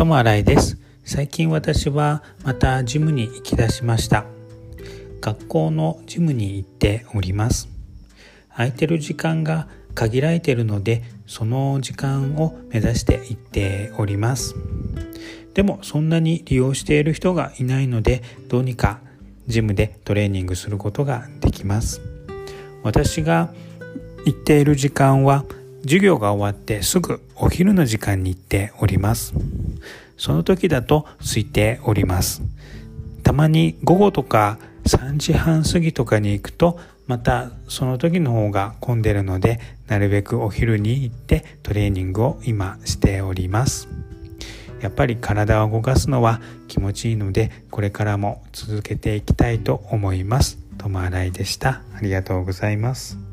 友新井です。最近私はまたジムに行き出しました。学校のジムに行っております。空いてる時間が限られているのでその時間を目指して行っております。でもそんなに利用している人がいないのでどうにかジムでトレーニングすることができます。私が行っている時間は授業が終わってすぐお昼の時間に行っております。その時だと空いております。たまに午後とか3時半過ぎとかに行くとまたその時の方が混んでるのでなるべくお昼に行ってトレーニングを今しております。やっぱり体を動かすのは気持ちいいのでこれからも続けていきたいと思います。ともあらいでした。ありがとうございます。